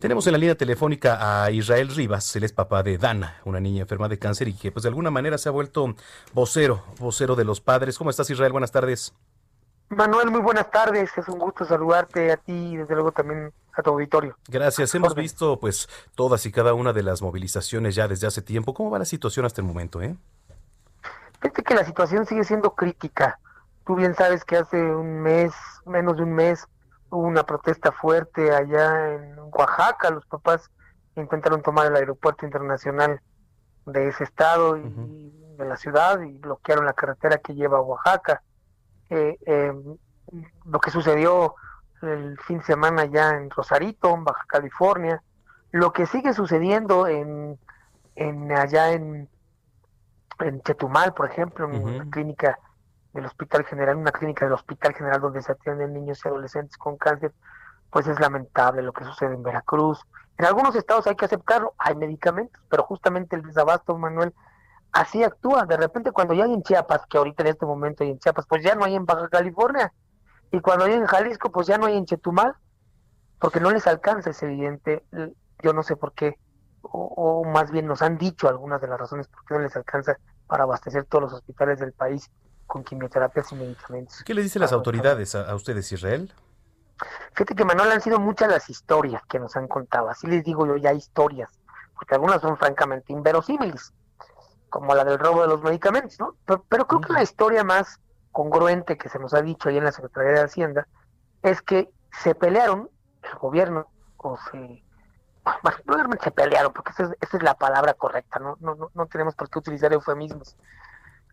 Tenemos en la línea telefónica a Israel Rivas, él es papá de Dana, una niña enferma de cáncer y que pues de alguna manera se ha vuelto vocero, vocero de los padres. ¿Cómo estás Israel? Buenas tardes. Manuel, muy buenas tardes. Es un gusto saludarte a ti y desde luego también a tu auditorio. Gracias. Hemos visto pues todas y cada una de las movilizaciones ya desde hace tiempo. ¿Cómo va la situación hasta el momento, eh? Fíjate que la situación sigue siendo crítica. Tú bien sabes que hace un mes, menos de un mes, hubo una protesta fuerte allá en Oaxaca. Los papás intentaron tomar el aeropuerto internacional de ese estado y de la ciudad y bloquearon la carretera que lleva a Oaxaca. Eh, eh, lo que sucedió el fin de semana ya en Rosarito, en Baja California, lo que sigue sucediendo en, en allá en, en Chetumal, por ejemplo, en una clínica del Hospital General, una clínica del Hospital General donde se atienden niños y adolescentes con cáncer, pues es lamentable lo que sucede en Veracruz. En algunos estados hay que aceptarlo, hay medicamentos, pero justamente el desabasto, Manuel, así actúa. De repente cuando ya hay en Chiapas, que ahorita en este momento hay en Chiapas, pues ya no hay en Baja California. Y cuando hay en Jalisco, pues ya no hay en Chetumal, porque no les alcanza, es evidente. Yo no sé por qué, o, o más bien nos han dicho algunas de las razones por qué no les alcanza para abastecer todos los hospitales del país con quimioterapias y medicamentos. ¿Qué le dicen las autoridades a, a, ustedes, Israel? Fíjate que Manuel han sido muchas las historias que nos han contado, así les digo yo ya historias, porque algunas son francamente inverosímiles, como la del robo de los medicamentos, ¿no? Pero, pero creo que la historia más congruente que se nos ha dicho ahí en la Secretaría de Hacienda es que se pelearon, el gobierno, o se... Bueno, se pelearon, porque esa es, esa es la palabra correcta, ¿no? No, no, no tenemos por qué utilizar eufemismos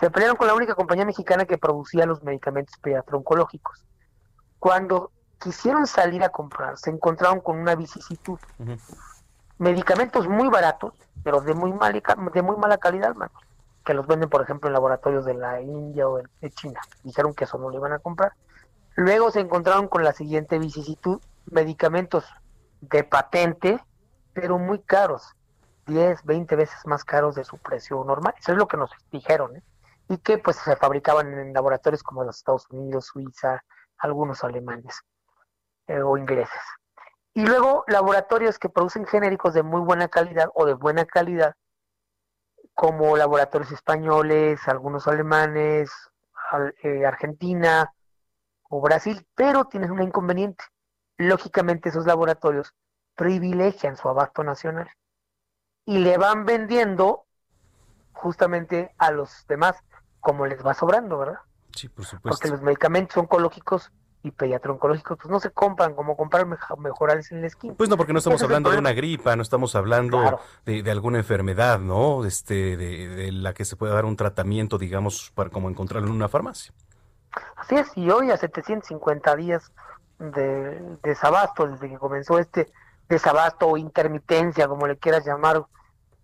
se pelearon con la única compañía mexicana que producía los medicamentos pediatro-oncológicos. Cuando quisieron salir a comprar, se encontraron con una vicisitud. Uh -huh. Medicamentos muy baratos, pero de muy, mal, de muy mala calidad, mano, que los venden, por ejemplo, en laboratorios de la India o de China. Dijeron que eso no lo iban a comprar. Luego se encontraron con la siguiente vicisitud, medicamentos de patente, pero muy caros, 10, 20 veces más caros de su precio normal. Eso es lo que nos dijeron, ¿eh? Y que pues se fabricaban en laboratorios como los Estados Unidos, Suiza, algunos alemanes eh, o ingleses. Y luego laboratorios que producen genéricos de muy buena calidad o de buena calidad, como laboratorios españoles, algunos alemanes, eh, Argentina o Brasil, pero tienen un inconveniente. Lógicamente esos laboratorios privilegian su abasto nacional y le van vendiendo justamente a los demás como les va sobrando, ¿verdad? Sí, por supuesto. Porque los medicamentos oncológicos y pediatro-oncológicos pues no se compran como comprar mejorales en la esquina. Pues no, porque no estamos hablando de una gripa, no estamos hablando claro. de, de, alguna enfermedad, ¿no? Este, de, de, la que se puede dar un tratamiento, digamos, para como encontrarlo en una farmacia. Así es, y hoy a 750 días de desabasto, desde que comenzó este desabasto o intermitencia, como le quieras llamar,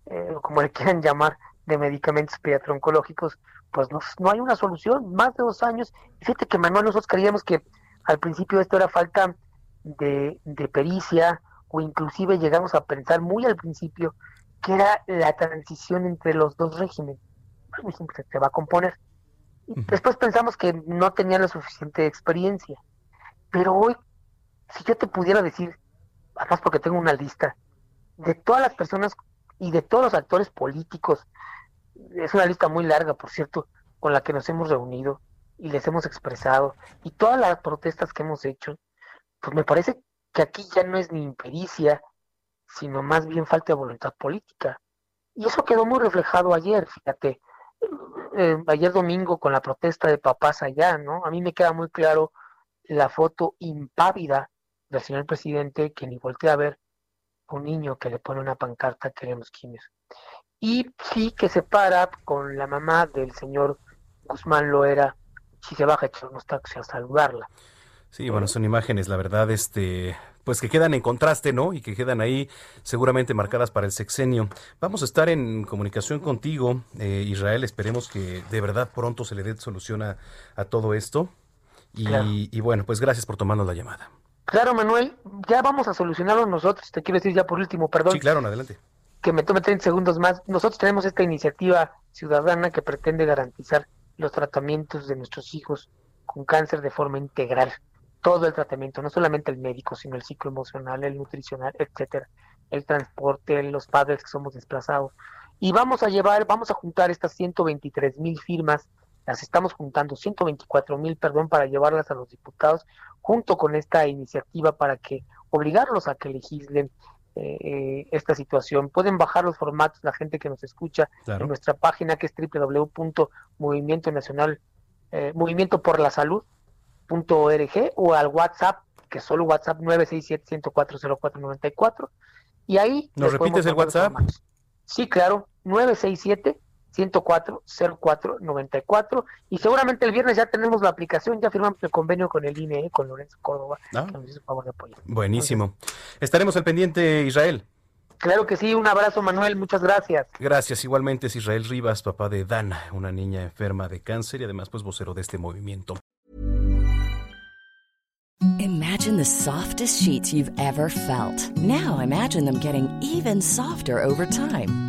eh, como le quieran llamar, de medicamentos pediatro-oncológicos, pues no, no, hay una solución, más de dos años. Fíjate que Manuel, nosotros creíamos que al principio esto era falta de, de, pericia o inclusive llegamos a pensar muy al principio que era la transición entre los dos regímenes. Muy simple, se va a componer. Y después pensamos que no tenía la suficiente experiencia. Pero hoy, si yo te pudiera decir, además porque tengo una lista, de todas las personas y de todos los actores políticos, es una lista muy larga, por cierto, con la que nos hemos reunido y les hemos expresado, y todas las protestas que hemos hecho, pues me parece que aquí ya no es ni impericia, sino más bien falta de voluntad política. Y eso quedó muy reflejado ayer, fíjate, eh, ayer domingo con la protesta de papás allá, ¿no? A mí me queda muy claro la foto impávida del señor presidente que ni voltea a ver un niño que le pone una pancarta queremos quimios y sí que se para con la mamá del señor Guzmán Loera, si se baja a echar unos taxis a saludarla. Sí, bueno, son imágenes, la verdad, este, pues que quedan en contraste, ¿no? Y que quedan ahí seguramente marcadas para el sexenio. Vamos a estar en comunicación contigo, eh, Israel. Esperemos que de verdad pronto se le dé solución a, todo esto. Y, bueno, pues gracias por tomarnos la llamada. Claro, Manuel, ya vamos a solucionarlo nosotros. Te quiero decir ya por último, perdón. Sí, claro, adelante. Que me tome 30 segundos más. Nosotros tenemos esta iniciativa ciudadana que pretende garantizar los tratamientos de nuestros hijos con cáncer de forma integral todo el tratamiento, no solamente el médico, sino el ciclo emocional, el nutricional, etcétera, el transporte, los padres que somos desplazados. Y vamos a llevar, vamos a juntar estas 123 mil firmas, las estamos juntando, 124 mil, perdón, para llevarlas a los diputados, junto con esta iniciativa para que obligarlos a que legislen eh, eh, esta situación. Pueden bajar los formatos, la gente que nos escucha, en nuestra página que es www.movimiento nacional, eh, Movimiento por la Salud, .org o al WhatsApp, que es solo WhatsApp 967-104-0494. Y ahí... ¿Nos repites el WhatsApp? Sí, claro, 967 104 0494 y seguramente el viernes ya tenemos la aplicación, ya firmamos el convenio con el INE, con Lorenzo Córdoba, ah. que nos hizo favor de apoyar. Buenísimo. Estaremos al pendiente, Israel. Claro que sí, un abrazo Manuel, muchas gracias. Gracias, igualmente es Israel Rivas, papá de Dana, una niña enferma de cáncer y además pues vocero de este movimiento. Imagine the softest sheets you've ever felt. Now imagine them getting even softer over time.